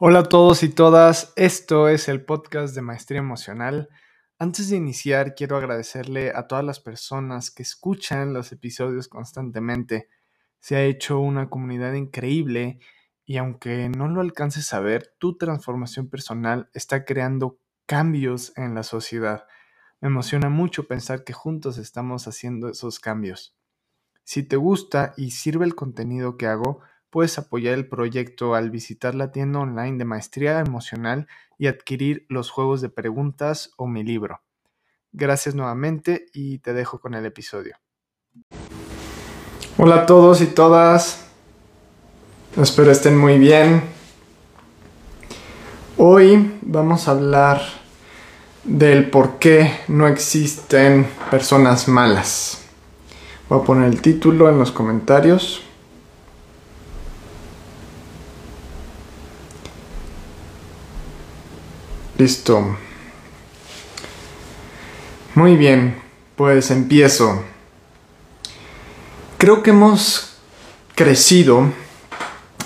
Hola a todos y todas, esto es el podcast de Maestría Emocional. Antes de iniciar, quiero agradecerle a todas las personas que escuchan los episodios constantemente. Se ha hecho una comunidad increíble y aunque no lo alcances a ver, tu transformación personal está creando cambios en la sociedad. Me emociona mucho pensar que juntos estamos haciendo esos cambios. Si te gusta y sirve el contenido que hago, puedes apoyar el proyecto al visitar la tienda online de Maestría Emocional y adquirir los juegos de preguntas o mi libro. Gracias nuevamente y te dejo con el episodio. Hola a todos y todas. Espero estén muy bien. Hoy vamos a hablar del por qué no existen personas malas. Voy a poner el título en los comentarios. Listo. Muy bien, pues empiezo. Creo que hemos crecido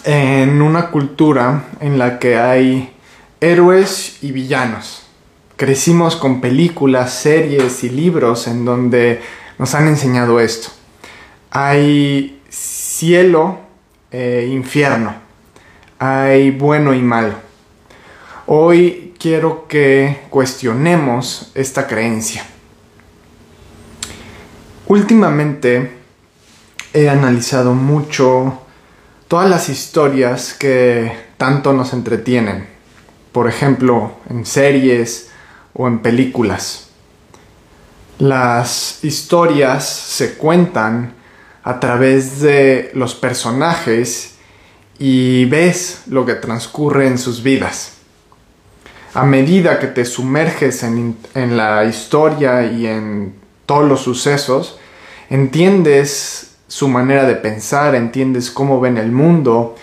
en una cultura en la que hay héroes y villanos. Crecimos con películas, series y libros en donde nos han enseñado esto. Hay cielo e infierno. Hay bueno y malo. Hoy quiero que cuestionemos esta creencia. Últimamente he analizado mucho todas las historias que tanto nos entretienen, por ejemplo, en series o en películas. Las historias se cuentan a través de los personajes y ves lo que transcurre en sus vidas a medida que te sumerges en, la historia y en todos los sucesos, entiendes su manera de pensar, entiendes cómo ven el mundo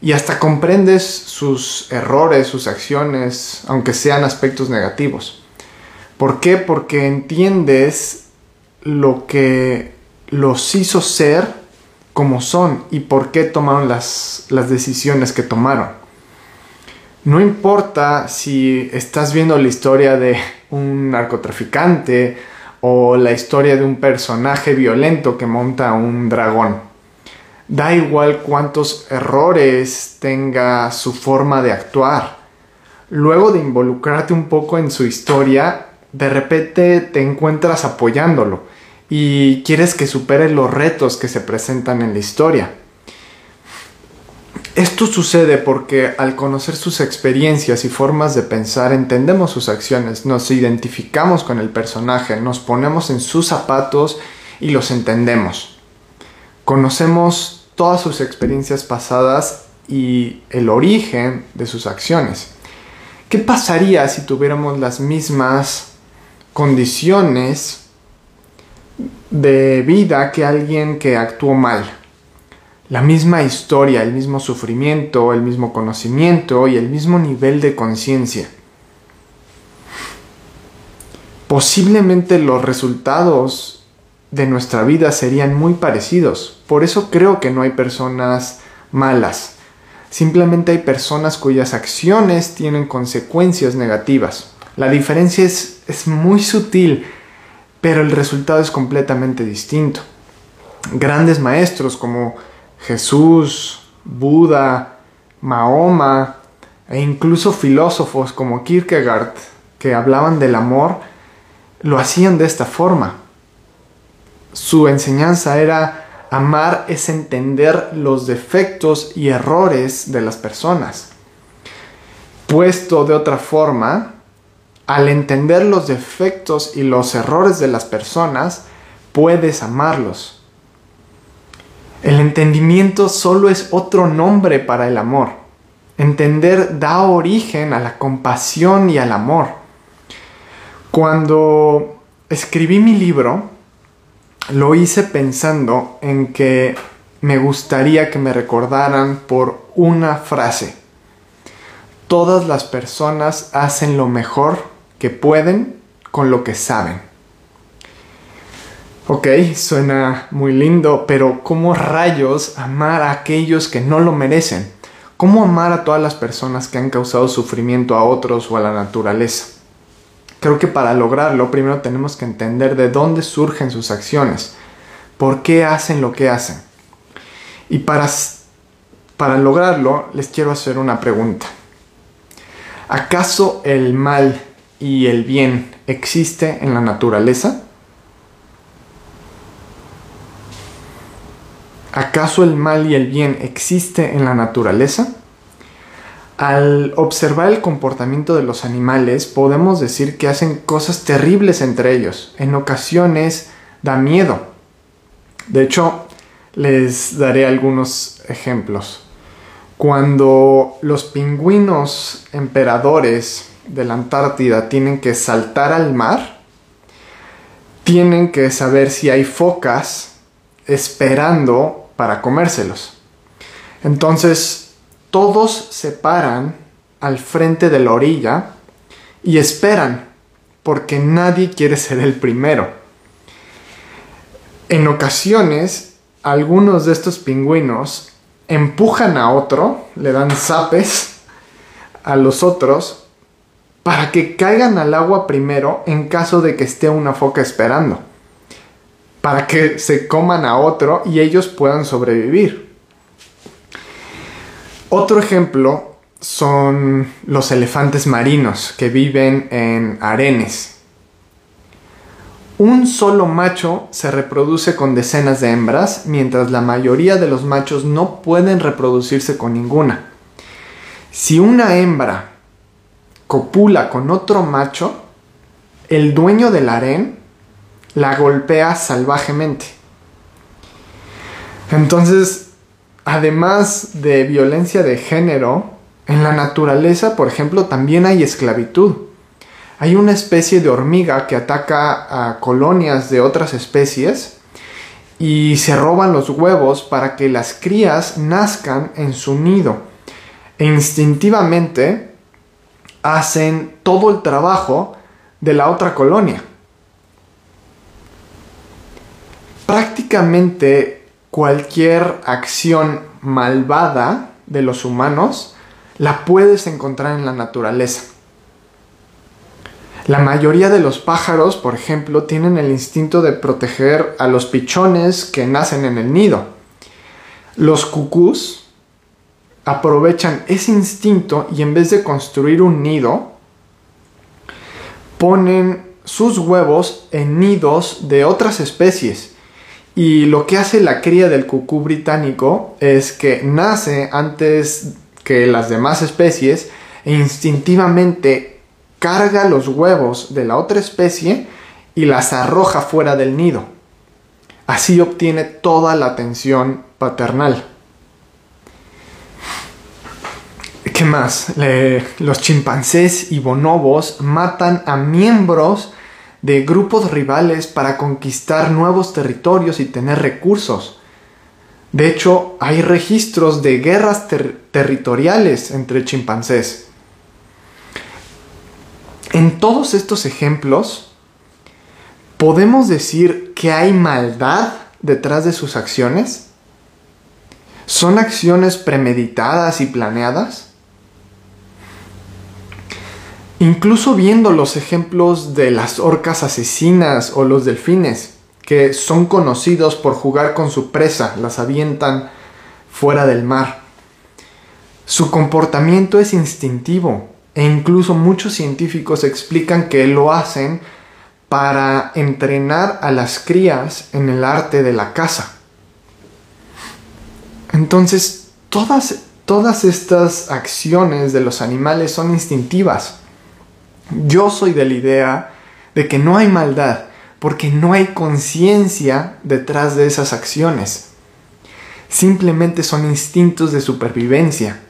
y hasta comprendes sus errores, sus acciones, aunque sean aspectos negativos. ¿Por qué? Porque entiendes lo que los hizo ser como son y por qué tomaron las decisiones que tomaron. No importa si estás viendo la historia de un narcotraficante o la historia de un personaje violento que monta un dragón. Da igual cuántos errores tenga su forma de actuar. Luego de involucrarte un poco en su historia, de repente te encuentras apoyándolo y quieres que supere los retos que se presentan en la historia. Esto sucede porque al conocer sus experiencias y formas de pensar entendemos sus acciones, nos identificamos con el personaje, nos ponemos en sus zapatos y los entendemos. Conocemos todas sus experiencias pasadas y el origen de sus acciones. ¿Qué pasaría si tuviéramos las mismas condiciones de vida que alguien que actuó mal? La misma historia, el mismo sufrimiento, el mismo conocimiento y el mismo nivel de conciencia. Posiblemente los resultados de nuestra vida serían muy parecidos. Por eso creo que no hay personas malas. Simplemente hay personas cuyas acciones tienen consecuencias negativas. La diferencia es, es muy sutil, pero el resultado es completamente distinto. Grandes maestros como Jesús, Buda, Mahoma e incluso filósofos como Kierkegaard que hablaban del amor, lo hacían de esta forma. Su enseñanza era amar es entender los defectos y errores de las personas. Puesto de otra forma, al entender los defectos y los errores de las personas, puedes amarlos El entendimiento solo es otro nombre para el amor. Entender da origen a la compasión y al amor. Cuando escribí mi libro, lo hice pensando en que me gustaría que me recordaran por una frase. Todas las personas hacen lo mejor que pueden con lo que saben. Ok, suena muy lindo, pero ¿cómo rayos amar a aquellos que no lo merecen? ¿Cómo amar a todas las personas que han causado sufrimiento a otros o a la naturaleza? Creo que para lograrlo primero tenemos que entender de dónde surgen sus acciones, por qué hacen lo que hacen. Y para, para lograrlo les quiero hacer una pregunta. ¿Acaso el mal y el bien existe en la naturaleza? ¿Acaso el mal y el bien existe en la naturaleza? Al observar el comportamiento de los animales podemos decir que hacen cosas terribles entre ellos. En ocasiones da miedo. De hecho, les daré algunos ejemplos. Cuando los pingüinos emperadores de la Antártida tienen que saltar al mar, tienen que saber si hay focas esperando para comérselos. Entonces, todos se paran al frente de la orilla y esperan, porque nadie quiere ser el primero. En ocasiones, algunos de estos pingüinos empujan a otro, le dan zapes a los otros para que caigan al agua primero en caso de que esté una foca esperando, para que se coman a otro y ellos puedan sobrevivir. Otro ejemplo son los elefantes marinos que viven en arenes. Un solo macho se reproduce con decenas de hembras, mientras la mayoría de los machos no pueden reproducirse con ninguna. Si una hembra copula con otro macho, el dueño del harén la golpea salvajemente. Entonces, además de violencia de género, en la naturaleza, por ejemplo, también hay esclavitud. Hay una especie de hormiga que ataca a colonias de otras especies y se roban los huevos para que las crías nazcan en su nido. E instintivamente hacen todo el trabajo de la otra colonia. Prácticamente cualquier acción malvada de los humanos la puedes encontrar en la naturaleza. La mayoría de los pájaros, por ejemplo, tienen el instinto de proteger a los pichones que nacen en el nido. Los cucús aprovechan ese instinto y en vez de construir un nido, ponen sus huevos en nidos de otras especies. Y lo que hace la cría del cucú británico es que nace antes que las demás especies e instintivamente carga los huevos de la otra especie y las arroja fuera del nido. Así obtiene toda la atención paternal. ¿Qué más? los chimpancés y bonobos matan a miembros de grupos rivales para conquistar nuevos territorios y tener recursos. De hecho, hay registros de guerras territoriales entre chimpancés. En todos estos ejemplos, ¿podemos decir que hay maldad detrás de sus acciones? ¿Son acciones premeditadas y planeadas? Incluso viendo los ejemplos de las orcas asesinas o los delfines, que son conocidos por jugar con su presa, las avientan fuera del mar. Su comportamiento es instintivo e incluso muchos científicos explican que lo hacen para entrenar a las crías en el arte de la caza. Entonces, todas, todas estas acciones de los animales son instintivas yo soy de la idea de que no hay maldad porque no hay conciencia detrás de esas acciones. Simplemente son instintos de supervivencia.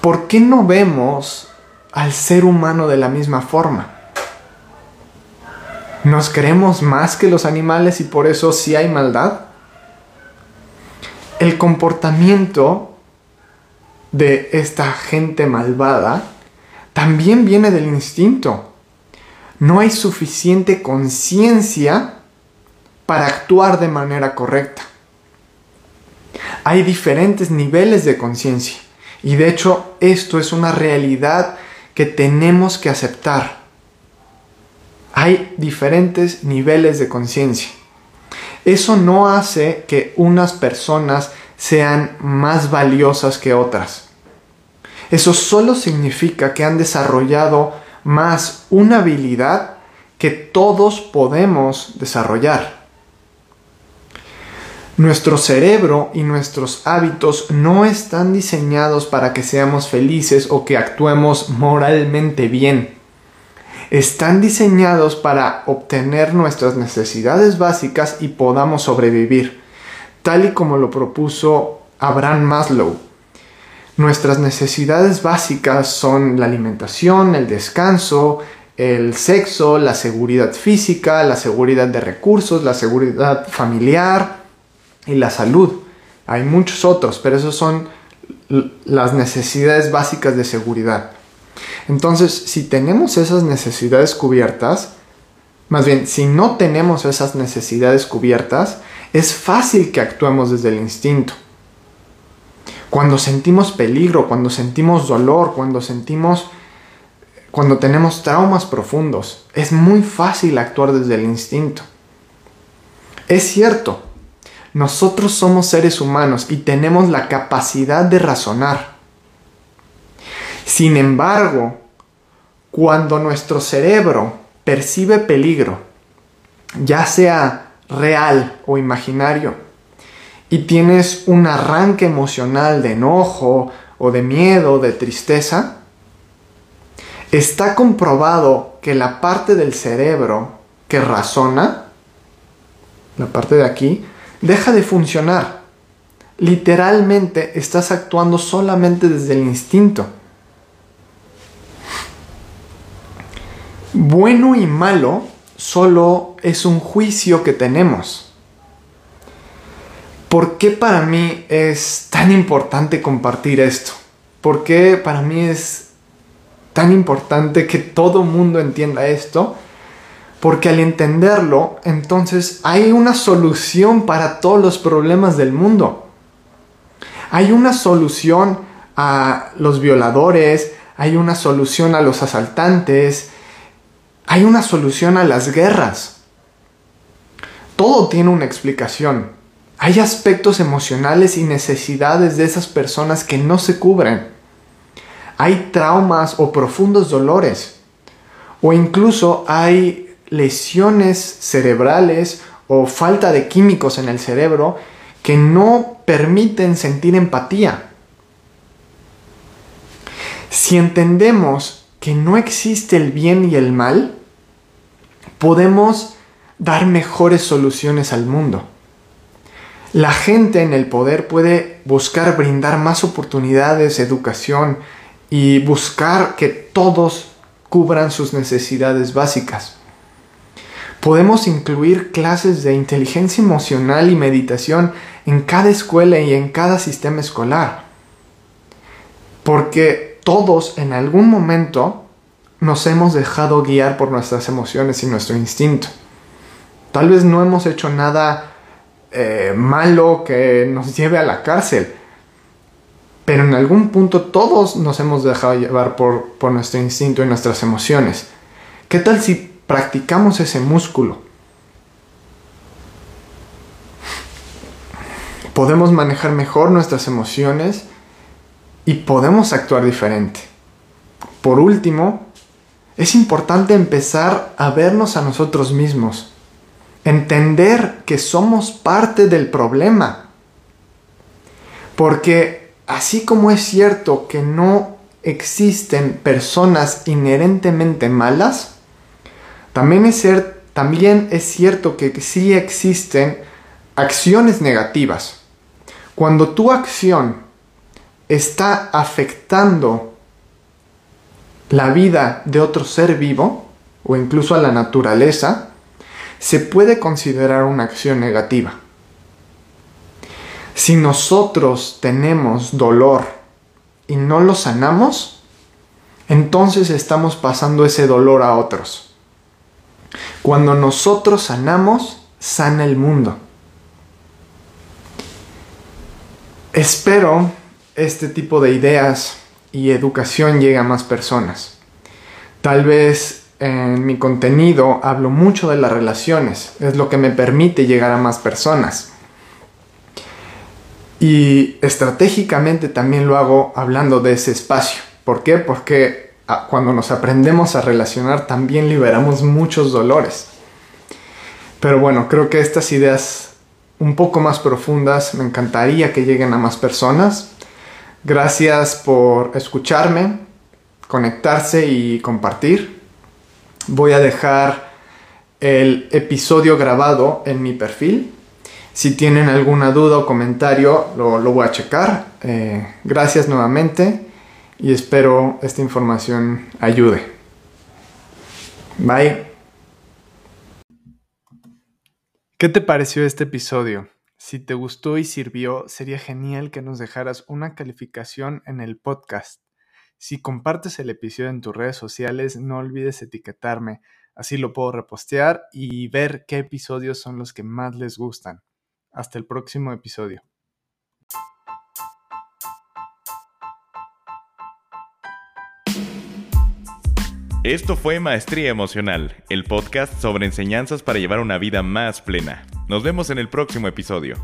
¿Por qué no vemos al ser humano de la misma forma? ¿Nos creemos más que los animales y por eso sí hay maldad? El comportamiento de esta gente malvada también viene del instinto. No hay suficiente conciencia para actuar de manera correcta. Hay diferentes niveles de conciencia y de hecho esto es una realidad que tenemos que aceptar. Hay diferentes niveles de conciencia. Eso no hace que unas personas sean más valiosas que otras. Eso solo significa que han desarrollado más una habilidad que todos podemos desarrollar. Nuestro cerebro y nuestros hábitos no están diseñados para que seamos felices o que actuemos moralmente bien. Están diseñados para obtener nuestras necesidades básicas y podamos sobrevivir, tal y como lo propuso Abraham Maslow. Nuestras necesidades básicas son la alimentación, el descanso, el sexo, la seguridad física, la seguridad de recursos, la seguridad familiar, y la salud. Hay muchos otros, pero esos son las necesidades básicas de seguridad. Entonces, si tenemos esas necesidades cubiertas, más bien, si no tenemos esas necesidades cubiertas, es fácil que actuemos desde el instinto. Cuando sentimos peligro, cuando sentimos dolor, cuando sentimos cuando tenemos traumas profundos, es muy fácil actuar desde el instinto. Es cierto, nosotros somos seres humanos y tenemos la capacidad de razonar. Sin embargo, cuando nuestro cerebro percibe peligro, ya sea real o imaginario, y tienes un arranque emocional de enojo o de miedo, de tristeza, está comprobado que la parte del cerebro que razona, la parte de aquí, deja de funcionar. Literalmente estás actuando solamente desde el instinto. Bueno y malo solo es un juicio que tenemos. ¿Por qué para mí es tan importante compartir esto? ¿Por qué para mí es tan importante que todo mundo entienda esto? Porque al entenderlo, entonces hay una solución para todos los problemas del mundo. Hay una solución a los violadores, hay una solución a los asaltantes, hay una solución a las guerras. Todo tiene una explicación. Hay aspectos emocionales y necesidades de esas personas que no se cubren. Hay traumas o profundos dolores. O incluso hay lesiones cerebrales o falta de químicos en el cerebro que no permiten sentir empatía. Si entendemos que no existe el bien y el mal, podemos dar mejores soluciones al mundo. La gente en el poder puede buscar brindar más oportunidades, educación y buscar que todos cubran sus necesidades básicas. Podemos incluir clases de inteligencia emocional y meditación en cada escuela y en cada sistema escolar. Porque todos en algún momento nos hemos dejado guiar por nuestras emociones y nuestro instinto. Tal vez no hemos hecho nada eh, malo que nos lleve a la cárcel. Pero en algún punto todos nos hemos dejado llevar por, por nuestro instinto y nuestras emociones. ¿Qué tal si practicamos ese músculo. Podemos manejar mejor nuestras emociones y podemos actuar diferente. Por último, es importante empezar a vernos a nosotros mismos, entender que somos parte del problema. Porque así como es cierto que no existen personas inherentemente malas, también es, cierto que sí existen acciones negativas. cuando tu acción está afectando la vida de otro ser vivo o incluso a la naturaleza, se puede considerar una acción negativa. Si nosotros tenemos dolor y no lo sanamos, entonces estamos pasando ese dolor a otros. Cuando nosotros sanamos, sana el mundo. Espero este tipo de ideas y educación llegue a más personas. Tal vez en mi contenido hablo mucho de las relaciones, es lo que me permite llegar a más personas. Y estratégicamente también lo hago hablando de ese espacio. ¿Por qué? Porque ah, cuando nos aprendemos a relacionar también liberamos muchos dolores. Pero bueno, creo que estas ideas un poco más profundas me encantaría que lleguen a más personas. Gracias por escucharme, conectarse y compartir. Voy a dejar el episodio grabado en mi perfil. Si tienen alguna duda o comentario, lo, voy a checar. Eh, gracias nuevamente y espero esta información ayude. Bye. ¿Qué te pareció este episodio? Si te gustó y sirvió, sería genial que nos dejaras una calificación en el podcast. Si compartes el episodio en tus redes sociales, no olvides etiquetarme, así lo puedo repostear y ver qué episodios son los que más les gustan. Hasta el próximo episodio. Esto fue Maestría Emocional, el podcast sobre enseñanzas para llevar una vida más plena. Nos vemos en el próximo episodio.